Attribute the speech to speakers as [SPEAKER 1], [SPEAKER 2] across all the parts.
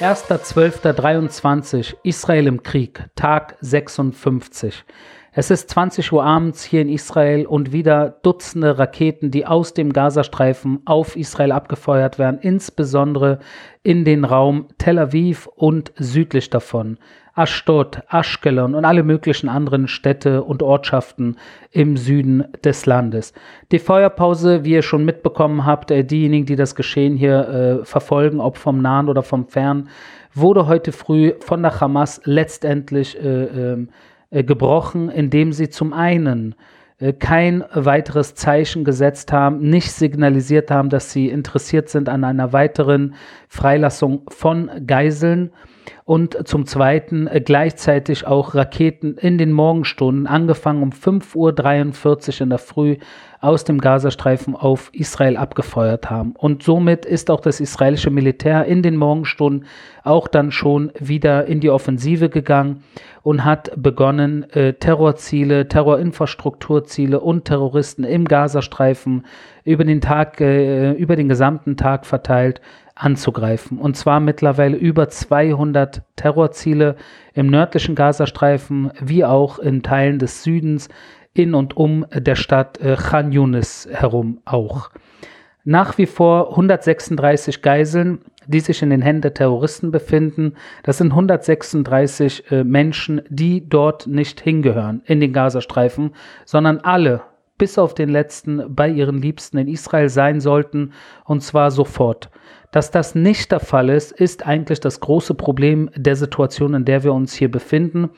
[SPEAKER 1] 1.12.23 Israel im Krieg, Tag 56. Es ist 20 Uhr abends hier in Israel und wieder Dutzende Raketen, die aus dem Gazastreifen auf Israel abgefeuert werden, insbesondere in den Raum Tel Aviv und südlich davon. Ashdod, Ashkelon und alle möglichen anderen Städte und Ortschaften im Süden des Landes. Die Feuerpause, wie ihr schon mitbekommen habt, äh, diejenigen, die das Geschehen hier äh, verfolgen, ob vom Nahen oder vom Fern, wurde heute früh von der Hamas letztendlich äh, äh, gebrochen, indem sie zum einen äh, kein weiteres Zeichen gesetzt haben, nicht signalisiert haben, dass sie interessiert sind an einer weiteren Freilassung von Geiseln und zum Zweiten äh, gleichzeitig auch Raketen in den Morgenstunden, angefangen um 5.43 Uhr in der Früh, aus dem Gazastreifen auf Israel abgefeuert haben. Und somit ist auch das israelische Militär in den Morgenstunden auch dann schon wieder in die Offensive gegangen und hat begonnen, äh, Terrorziele, Terrorinfrastrukturziele und Terroristen im Gazastreifen über den Tag, äh, über den gesamten Tag verteilt anzugreifen. Und zwar mittlerweile über 200 Terrorziele im nördlichen Gazastreifen wie auch in Teilen des Südens in und um der Stadt äh, Khan Yunis herum auch. Nach wie vor 136 Geiseln, die sich in den Händen der Terroristen befinden. Das sind 136 äh, Menschen, die dort nicht hingehören in den Gazastreifen, sondern alle bis auf den letzten bei ihren Liebsten in Israel sein sollten, und zwar sofort. Dass das nicht der Fall ist, ist eigentlich das große Problem der Situation, in der wir uns hier befinden.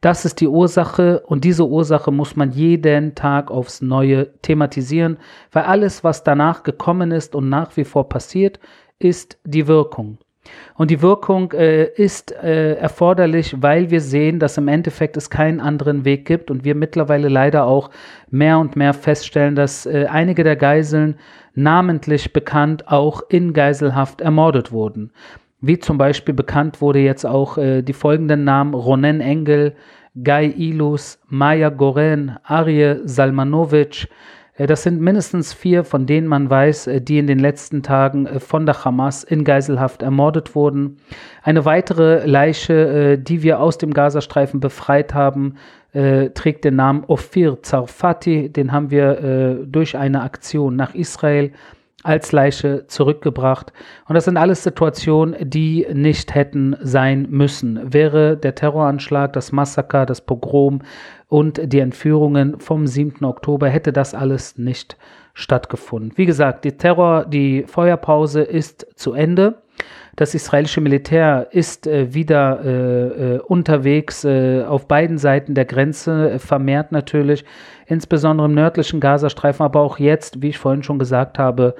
[SPEAKER 1] Das ist die Ursache und diese Ursache muss man jeden Tag aufs Neue thematisieren, weil alles, was danach gekommen ist und nach wie vor passiert, ist die Wirkung. Und die Wirkung äh, ist äh, erforderlich, weil wir sehen, dass im Endeffekt es keinen anderen Weg gibt und wir mittlerweile leider auch mehr und mehr feststellen, dass äh, einige der Geiseln namentlich bekannt auch in Geiselhaft ermordet wurden. Wie zum Beispiel bekannt wurde jetzt auch äh, die folgenden Namen Ronen Engel, Guy Ilus, Maya Goren, Arje Salmanovic, das sind mindestens vier, von denen man weiß, äh, die in den letzten Tagen äh, von der Hamas in Geiselhaft ermordet wurden. Eine weitere Leiche, die wir aus dem Gazastreifen befreit haben, trägt den Namen Ophir Zarfati. Den haben wir durch eine Aktion nach Israel als Leiche zurückgebracht. Und das sind alles Situationen, die nicht hätten sein müssen. Wäre der Terroranschlag, das Massaker, das Pogrom und die Entführungen vom 7. Oktober, hätte das alles nicht stattgefunden. Wie gesagt, die Terror, die Feuerpause ist zu Ende. Das israelische Militär ist äh, wieder äh, äh, unterwegs äh, auf beiden Seiten der Grenze, äh, vermehrt natürlich, insbesondere im nördlichen Gazastreifen, aber auch jetzt, wie ich vorhin schon gesagt habe,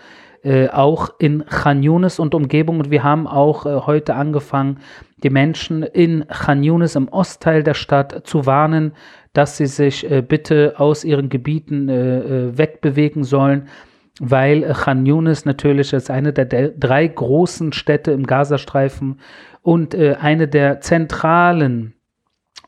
[SPEAKER 1] äh, auch in Khan Yunis und Umgebung. Und wir haben auch heute angefangen, die Menschen in Khan Yunis im Ostteil der Stadt zu warnen, dass sie sich bitte aus ihren Gebieten wegbewegen sollen weil Khan Yunis natürlich als eine der, drei großen Städte im Gazastreifen und äh, eine der zentralen,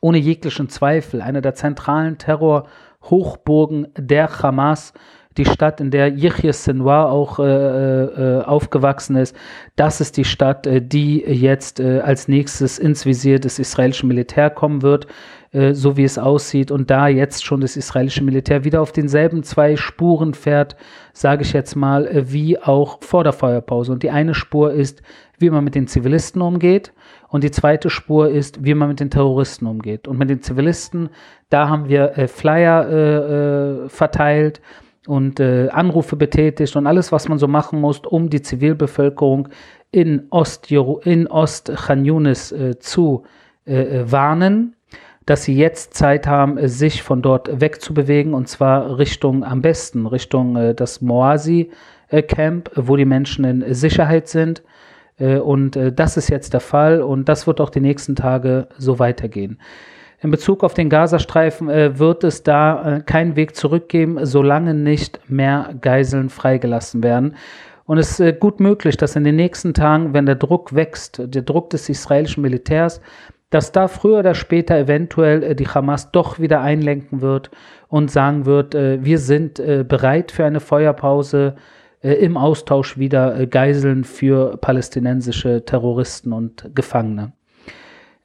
[SPEAKER 1] ohne jeglichen Zweifel, eine der zentralen Terrorhochburgen der Hamas, die Stadt, in der Yahya Sinwar auch äh, äh, aufgewachsen ist, das ist die Stadt, äh, die jetzt äh, als nächstes ins Visier des israelischen Militär kommen wird. Äh, so wie es aussieht und da jetzt schon das israelische Militär wieder auf denselben zwei Spuren fährt, sage ich jetzt mal, äh, wie auch vor der Feuerpause. Und die eine Spur ist, wie man mit den Zivilisten umgeht und die zweite Spur ist, wie man mit den Terroristen umgeht. Und mit den Zivilisten, da haben wir äh, Flyer äh, äh, verteilt und äh, Anrufe betätigt und alles, was man so machen muss, um die Zivilbevölkerung in Ost, in Ost Khan Yunis zu warnen dass sie jetzt Zeit haben, äh, sich von dort wegzubewegen und zwar Richtung am besten, Richtung äh, das Moasi-Camp, wo die Menschen in Sicherheit sind. Äh, und äh, das ist jetzt der Fall und das wird auch die nächsten Tage so weitergehen. In Bezug auf den Gazastreifen äh, wird es da äh, keinen Weg zurückgeben, solange nicht mehr Geiseln freigelassen werden. Und es ist gut möglich, dass in den nächsten Tagen, wenn der Druck wächst, der Druck des israelischen Militärs, dass da früher oder später eventuell äh, die Hamas doch wieder einlenken wird und sagen wird, äh, wir sind äh, bereit für eine Feuerpause, im Austausch wieder Geiseln für palästinensische Terroristen und Gefangene.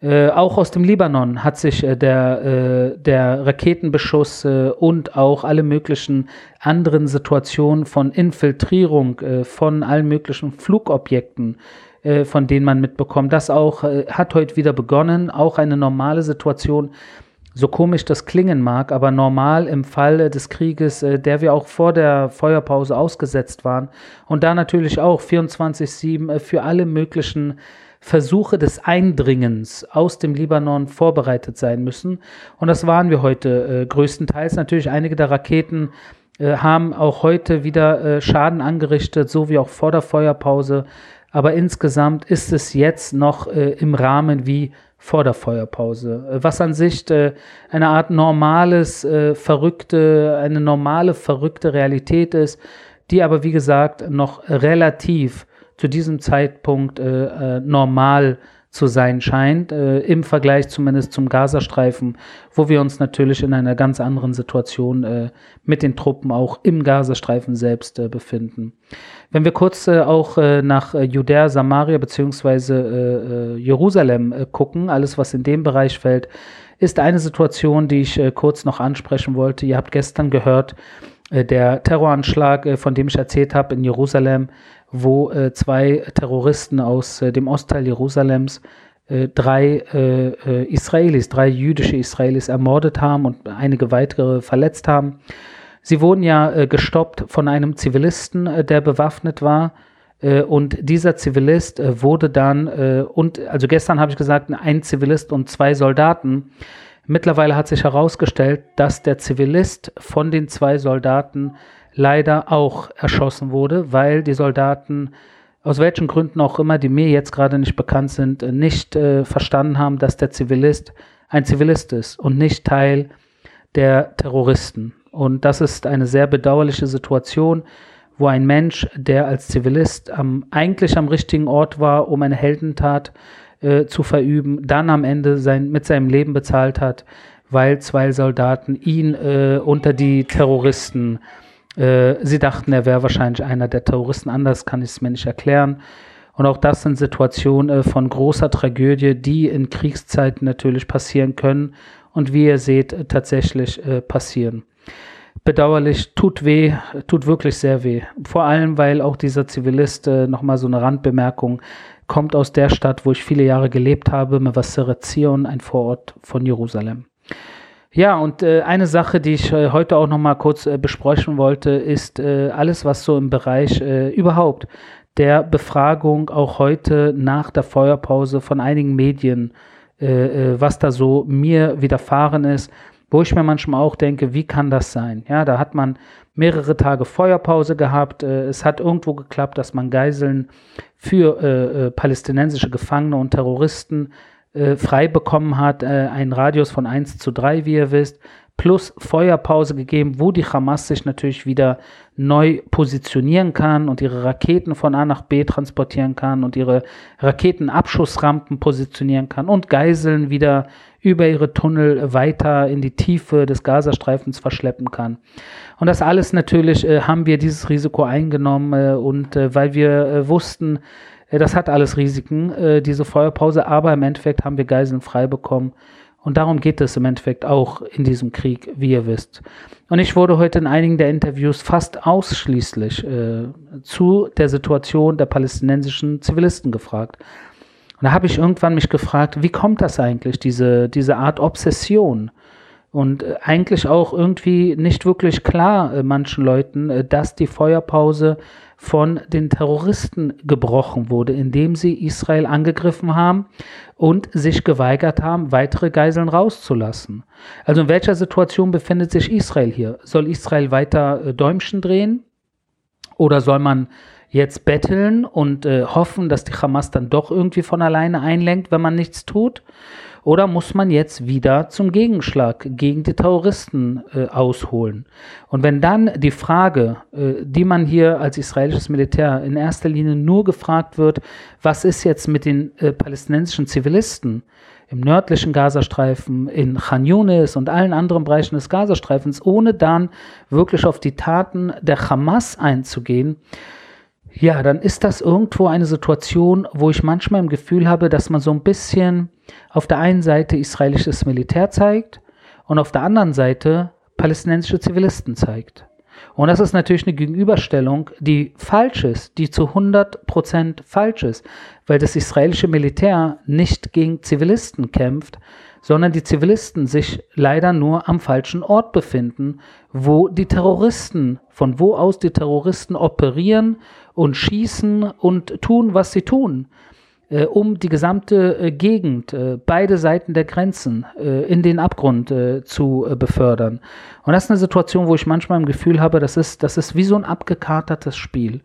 [SPEAKER 1] Äh, auch aus dem Libanon hat sich äh, der, äh, der Raketenbeschuss und auch alle möglichen anderen Situationen von Infiltrierung von allen möglichen Flugobjekten, äh, von denen man mitbekommt, das auch hat heute wieder begonnen, auch eine normale Situation. So komisch das klingen mag, aber normal im Fall des Krieges, der wir auch vor der Feuerpause ausgesetzt waren und da natürlich auch 24-7 für alle möglichen Versuche des Eindringens aus dem Libanon vorbereitet sein müssen. Und das waren wir heute äh, größtenteils. Natürlich einige der Raketen äh, haben auch heute wieder äh, Schaden angerichtet, so wie auch vor der Feuerpause. Aber insgesamt ist es jetzt noch äh, im Rahmen wie vor der Feuerpause, äh, was an sich äh, eine Art normales, verrückte, eine normale, verrückte Realität ist, die aber wie gesagt noch relativ zu diesem Zeitpunkt äh, äh, normal zu sein scheint, äh, im Vergleich zumindest zum Gazastreifen, wo wir uns natürlich in einer ganz anderen Situation äh, mit den Truppen auch im Gazastreifen selbst äh, befinden. Wenn wir kurz äh, auch äh, nach äh, Judäa, Samaria beziehungsweise Jerusalem gucken, alles was in dem Bereich fällt, ist eine Situation, die ich kurz noch ansprechen wollte. Ihr habt gestern gehört, der Terroranschlag, von dem ich erzählt habe in Jerusalem, wo äh, zwei Terroristen aus äh, dem Ostteil Jerusalems äh, drei äh, äh, Israelis, drei jüdische Israelis ermordet haben und einige weitere verletzt haben. Sie wurden ja äh, gestoppt von einem Zivilisten, der bewaffnet war. Und dieser Zivilist wurde dann, und also gestern habe ich gesagt, ein Zivilist und zwei Soldaten. Mittlerweile hat sich herausgestellt, dass der Zivilist von den zwei Soldaten leider auch erschossen wurde, weil die Soldaten aus welchen Gründen auch immer, die mir jetzt gerade nicht bekannt sind, nicht äh, verstanden haben, dass der Zivilist ein Zivilist ist und nicht Teil der Terroristen. Und das ist eine sehr bedauerliche Situation, wo ein Mensch, der als Zivilist am, eigentlich am richtigen Ort war, um eine Heldentat äh, zu verüben, dann am Ende sein, mit seinem Leben bezahlt hat, weil zwei Soldaten ihn äh, unter die Terroristen äh, sie dachten, er wäre wahrscheinlich einer der Terroristen. Anders kann ich es mir nicht erklären. Und auch das sind Situationen äh, von großer Tragödie, die in Kriegszeiten natürlich passieren können und wie ihr seht, äh, tatsächlich äh, passieren. Bedauerlich, tut weh, tut wirklich sehr weh. Vor allem, weil auch dieser Zivilist, äh, nochmal so eine Randbemerkung, kommt aus der Stadt, wo ich viele Jahre gelebt habe, Mevaseret Zion, ein Vorort von Jerusalem. Ja, und äh, eine Sache, die ich äh, heute auch noch mal kurz äh, besprechen wollte, ist äh, alles, was so im Bereich äh, überhaupt der Befragung auch heute nach der Feuerpause von einigen Medien, äh, was da so mir widerfahren ist, wo ich mir manchmal auch denke, wie kann das sein? Ja, da hat man mehrere Tage Feuerpause gehabt. es hat irgendwo geklappt, dass man Geiseln für palästinensische Gefangene und Terroristen äh, frei bekommen hat, äh, einen Radius von 1 zu 3, wie ihr wisst, plus Feuerpause gegeben, wo die Hamas sich natürlich wieder neu positionieren kann und ihre Raketen von A nach B transportieren kann und ihre Raketenabschussrampen positionieren kann und Geiseln wieder über ihre Tunnel weiter in die Tiefe des Gazastreifens verschleppen kann. Und das alles natürlich äh, haben wir dieses Risiko eingenommen äh, und äh, weil wir äh, wussten, das hat alles Risiken, äh, diese Feuerpause, aber im Endeffekt haben wir Geiseln frei bekommen. Und darum geht es im Endeffekt auch in diesem Krieg, wie ihr wisst. Und ich wurde heute in einigen der Interviews fast ausschließlich äh, zu der Situation der palästinensischen Zivilisten gefragt. Und da habe ich irgendwann mich gefragt, wie kommt das eigentlich, diese, diese Art Obsession? Und äh, eigentlich auch irgendwie nicht wirklich klar äh, manchen Leuten, äh, dass die Feuerpause von den Terroristen gebrochen wurde, indem sie Israel angegriffen haben und sich geweigert haben, weitere Geiseln rauszulassen. Also in welcher Situation befindet sich Israel hier? Soll Israel weiter äh, Däumchen drehen? Oder soll man jetzt betteln und äh, hoffen, dass die Hamas dann doch irgendwie von alleine einlenkt, wenn man nichts tut? Oder muss man jetzt wieder zum Gegenschlag gegen die Terroristen äh, ausholen? Und wenn dann die Frage, äh, die man hier als israelisches Militär in erster Linie nur gefragt wird, was ist jetzt mit den äh, palästinensischen Zivilisten? im nördlichen Gazastreifen, in Khan Yunis und allen anderen Bereichen des Gazastreifens, ohne dann wirklich auf die Taten der Hamas einzugehen, ja, dann ist das irgendwo eine Situation, wo ich manchmal im Gefühl habe, dass man so ein bisschen auf der einen Seite israelisches Militär zeigt und auf der anderen Seite palästinensische Zivilisten zeigt. Und das ist natürlich eine Gegenüberstellung, die falsch ist, die zu 100% falsch ist, weil das israelische Militär nicht gegen Zivilisten kämpft, sondern die Zivilisten sich leider nur am falschen Ort befinden, wo die Terroristen, von wo aus die Terroristen operieren und schießen und tun, was sie tun äh, um die gesamte äh, Gegend, äh, beide Seiten der Grenzen äh, in den Abgrund äh, zu äh, befördern. Und das ist eine Situation, wo ich manchmal im Gefühl habe, das ist, das ist wie so ein abgekatertes Spiel.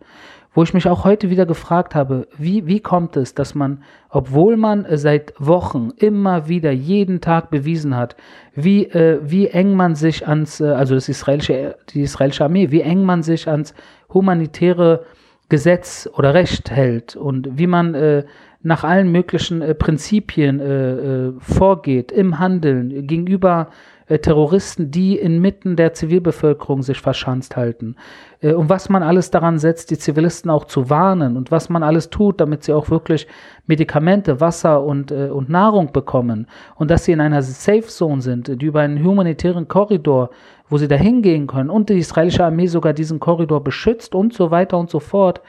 [SPEAKER 1] Wo ich mich auch heute wieder gefragt habe, wie, wie kommt es, dass man, obwohl man seit Wochen immer wieder jeden Tag bewiesen hat, wie, wie eng man sich ans, also das israelische, die israelische Armee, wie eng man sich ans humanitäre Gesetz oder Recht hält und wie man äh, nach allen möglichen äh, Prinzipien äh, äh, vorgeht im Handeln gegenüber äh, Terroristen, die inmitten der Zivilbevölkerung sich verschanzt halten. Äh, und was man alles daran setzt, die Zivilisten auch zu warnen und was man alles tut, damit sie auch wirklich Medikamente, Wasser und, und Nahrung bekommen und dass sie in einer Safe Zone sind, die über einen humanitären Korridor, wo sie dahin gehen können und die israelische Armee sogar diesen Korridor beschützt und so weiter und so fort,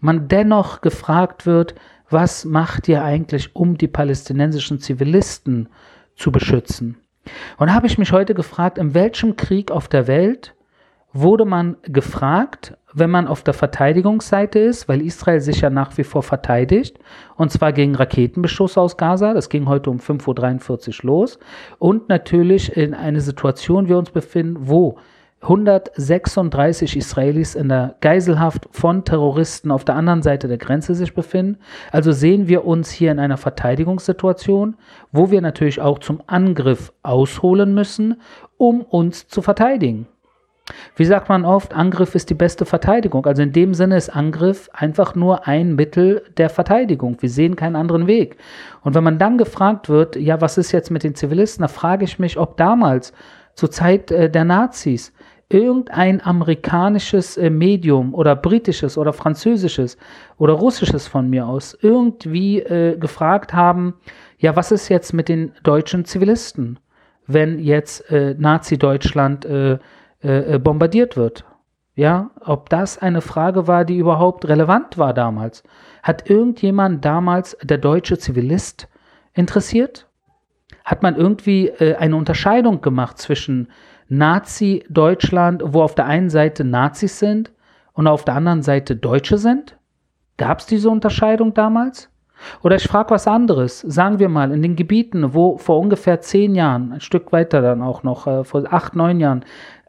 [SPEAKER 1] man dennoch gefragt wird, was macht ihr eigentlich, um die palästinensischen Zivilisten zu beschützen? Und da habe ich mich heute gefragt, in welchem Krieg auf der Welt wurde man gefragt, wenn man auf der Verteidigungsseite ist, weil Israel sich ja nach wie vor verteidigt, und zwar gegen Raketenbeschuss aus Gaza, das ging heute um 5.43 Uhr los, und natürlich in eine Situation wir uns befinden, wo 136 Israelis in der Geiselhaft von Terroristen auf der anderen Seite der Grenze sich befinden. Also sehen wir uns hier in einer Verteidigungssituation, wo wir natürlich auch zum Angriff ausholen müssen, um uns zu verteidigen. Wie sagt man oft, Angriff ist die beste Verteidigung. Also in dem Sinne ist Angriff einfach nur ein Mittel der Verteidigung. Wir sehen keinen anderen Weg. Und wenn man dann gefragt wird, ja, was ist jetzt mit den Zivilisten, da frage ich mich, ob damals zur Zeit äh, der Nazis irgendein amerikanisches äh, Medium oder britisches oder französisches oder russisches von mir aus irgendwie äh, gefragt haben, ja, was ist jetzt mit den deutschen Zivilisten, wenn jetzt äh, Nazi-Deutschland äh, äh, bombardiert wird? Ja, ob das eine Frage war, die überhaupt relevant war damals. Hat irgendjemand damals der deutsche Zivilist interessiert? Hat man irgendwie äh, eine Unterscheidung gemacht zwischen Nazi-Deutschland, wo auf der einen Seite Nazis sind und auf der anderen Seite Deutsche sind? Gab es diese Unterscheidung damals? Oder ich frage was anderes. Sagen wir mal, in den Gebieten, wo vor ungefähr zehn Jahren, ein Stück weiter dann auch noch, äh, vor acht, neun Jahren,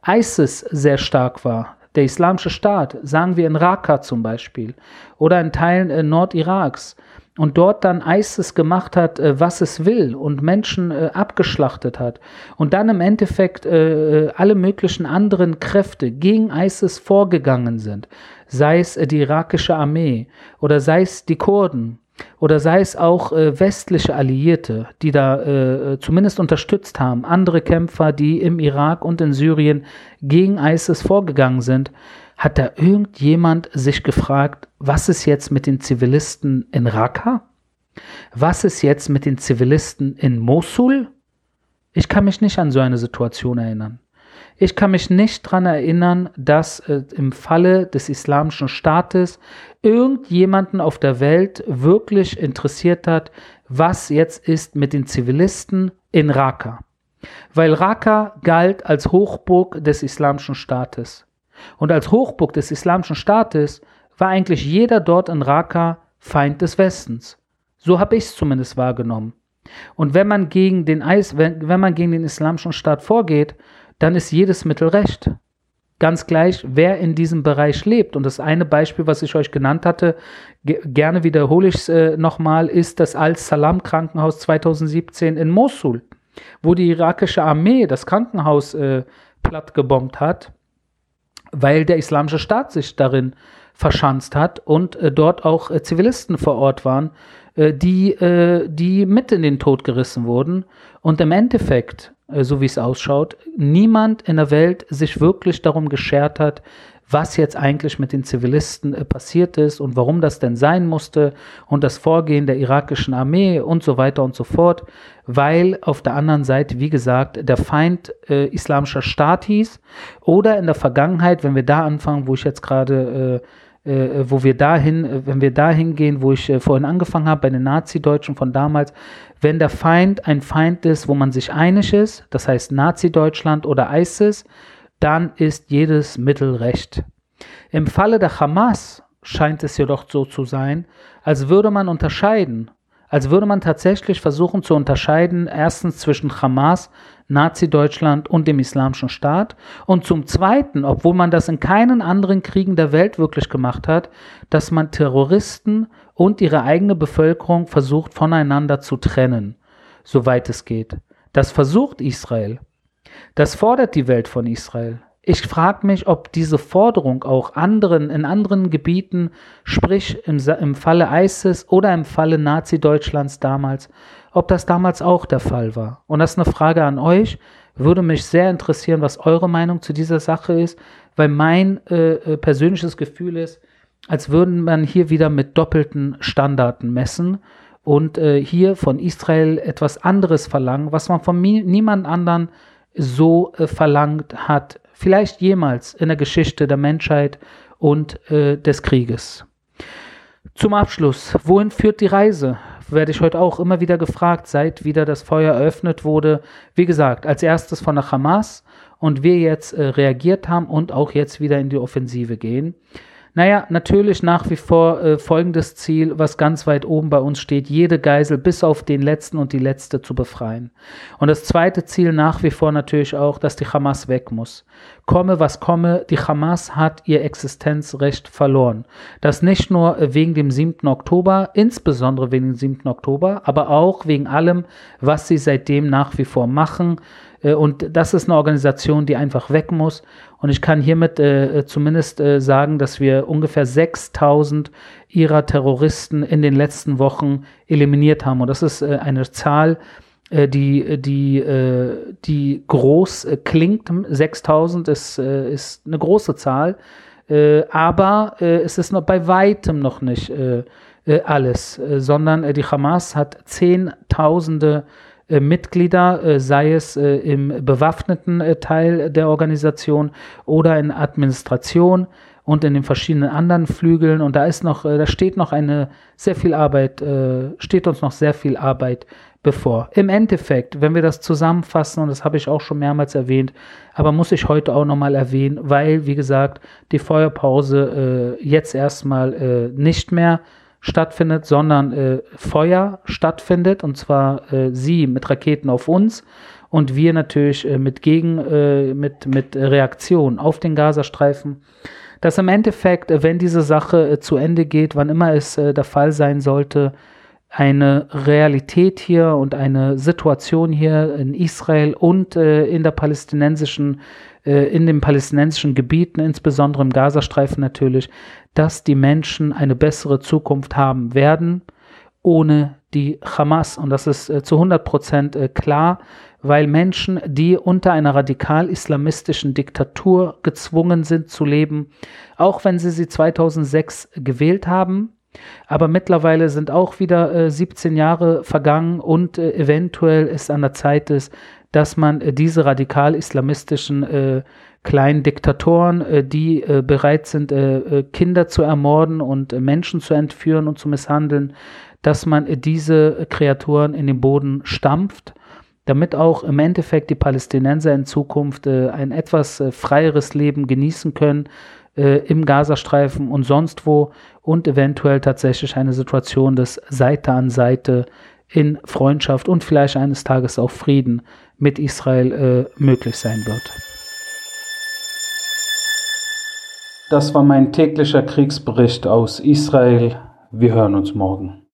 [SPEAKER 1] ISIS sehr stark war, der Islamische Staat, sagen wir in Raqqa zum Beispiel, oder in Teilen äh, Nordiraks, und dort dann ISIS gemacht hat, äh, was es will und Menschen äh, abgeschlachtet hat und dann im Endeffekt äh, äh alle möglichen anderen Kräfte gegen ISIS vorgegangen sind, sei es äh, die irakische Armee oder sei es die Kurden oder sei es auch äh, westliche Alliierte, die da zumindest unterstützt haben, andere Kämpfer, die im Irak und in Syrien gegen ISIS vorgegangen sind, hat da irgendjemand sich gefragt, was ist jetzt mit den Zivilisten in Raqqa? Was ist jetzt mit den Zivilisten in Mosul? Ich kann mich nicht an so eine Situation erinnern. Ich kann mich nicht daran erinnern, dass äh, im Falle des Islamischen Staates irgendjemanden auf der Welt wirklich interessiert hat, was jetzt ist mit den Zivilisten in Raqqa. Weil Raqqa galt als Hochburg des Islamischen Staates. Und als Hochburg des Islamischen Staates war eigentlich jeder dort in Raqqa Feind des Westens. So habe ich es zumindest wahrgenommen. Und wenn man gegen den wenn, wenn man gegen den Islamischen Staat vorgeht, dann ist jedes Mittel recht. Ganz gleich, wer in diesem Bereich lebt. Und das eine Beispiel, was ich euch genannt hatte, gerne wiederhole ich es äh, nochmal, ist das Al-Salam-Krankenhaus 2017 in Mosul, wo die irakische Armee das Krankenhaus äh, plattgebombt hat weil der Islamische Staat sich darin verschanzt hat und äh, dort auch äh, Zivilisten vor Ort waren, äh, die, äh, die mit in den Tod gerissen wurden. Und im Endeffekt, so wie es ausschaut, niemand in der Welt sich wirklich darum geschert hat, was jetzt eigentlich mit den Zivilisten äh, passiert ist und warum das denn sein musste und das Vorgehen der irakischen Armee und so weiter und so fort, weil auf der anderen Seite, wie gesagt, der Feind äh, islamischer Staat hieß. Oder in der Vergangenheit, wenn wir da anfangen, wo ich jetzt gerade äh, äh, wo wir dahin, äh, wenn wir dahin gehen, wo ich äh, vorhin angefangen habe, bei den Nazi-Deutschen von damals, wenn der Feind ein Feind ist, wo man sich einig ist, das heißt Nazi-Deutschland oder ISIS, dann ist jedes Mittel recht. Im Falle der Hamas scheint es jedoch so zu sein, als würde man unterscheiden, als würde man tatsächlich versuchen zu unterscheiden, erstens zwischen Hamas, Nazi-Deutschland und dem Islamischen Staat und zum Zweiten, obwohl man das in keinen anderen Kriegen der Welt wirklich gemacht hat, dass man Terroristen und ihre eigene Bevölkerung versucht voneinander zu trennen, soweit es geht. Das versucht Israel. Das fordert die Welt von Israel. Ich frage mich, ob diese Forderung auch anderen in anderen Gebieten, sprich im, im Falle ISIS oder im Falle Nazi-Deutschlands damals, ob das damals auch der Fall war. Und das ist eine Frage an euch. Würde mich sehr interessieren, was eure Meinung zu dieser Sache ist, weil mein äh, äh persönliches Gefühl ist, als würden man hier wieder mit doppelten Standarten messen und äh, hier von Israel etwas anderes verlangen, was man von niemand anderen so äh, verlangt hat, vielleicht jemals in der Geschichte der Menschheit und äh, des Krieges. Zum Abschluss, wohin führt die Reise? Werde ich heute auch immer wieder gefragt, seit wieder das Feuer eröffnet wurde. Wie gesagt, als erstes von der Hamas und wir jetzt äh, reagiert haben und auch jetzt wieder in die Offensive gehen. Naja, natürlich nach wie vor äh, folgendes Ziel, was ganz weit oben bei uns steht, jede Geisel bis auf den letzten und die letzte zu befreien. Und das zweite Ziel nach wie vor natürlich auch, dass die Hamas weg muss. Komme, was komme, die Hamas hat ihr Existenzrecht verloren. Das nicht nur wegen dem 7. Oktober, insbesondere wegen dem 7. Oktober, aber auch wegen allem, was sie seitdem nach wie vor machen, äh, und das ist eine Organisation, die einfach weg muss. Und ich kann hiermit äh, zumindest äh, sagen, dass wir ungefähr 6000 ihrer Terroristen in den letzten Wochen eliminiert haben. Und das ist äh, eine Zahl, äh, die, die, die groß klingt. 6000 ist, ist eine große Zahl. aber es ist noch bei weitem noch nicht alles, sondern die Hamas hat Zehntausende äh, Mitglieder, äh, sei es äh, im bewaffneten Teil der Organisation oder in Administration und in den verschiedenen anderen Flügeln. Und da ist noch, da steht noch eine sehr viel Arbeit, steht uns noch sehr viel Arbeit bevor. Im Endeffekt, wenn wir das zusammenfassen, und das habe ich auch schon mehrmals erwähnt, aber muss ich heute auch nochmal erwähnen, weil, wie gesagt, die Feuerpause äh, jetzt erstmal äh, nicht mehr stattfindet, sondern äh, Feuer stattfindet und zwar äh, sie mit Raketen auf uns und wir natürlich äh, mit Gegen, äh, mit, mit Reaktion auf den Gazastreifen. Dass im Endeffekt, wenn diese Sache zu Ende geht, wann immer es der Fall sein sollte, eine Realität hier und eine Situation hier in Israel und in der palästinensischen, in den palästinensischen Gebieten, insbesondere im Gazastreifen natürlich, dass die Menschen eine bessere Zukunft haben werden ohne die Hamas. Und das ist äh, zu 100 Prozent äh, klar, weil Menschen, die unter einer radikal-islamistischen Diktatur gezwungen sind zu leben, auch wenn sie sie 2006 gewählt haben, aber mittlerweile sind auch wieder äh, 17 Jahre vergangen und äh, eventuell ist an der Zeit ist, dass man äh, diese radikal-islamistischen äh, kleinen Diktatoren, äh, die äh, bereit sind, Kinder zu ermorden und Menschen zu entführen und zu misshandeln, dass man diese Kreaturen in den Boden stampft, damit auch im Endeffekt die Palästinenser in Zukunft ein etwas freieres Leben genießen können im Gazastreifen und sonst wo und eventuell tatsächlich eine Situation des Seite an Seite in Freundschaft und vielleicht eines Tages auch Frieden mit Israel möglich sein wird. Das war mein täglicher Kriegsbericht aus Israel. Wir hören uns morgen.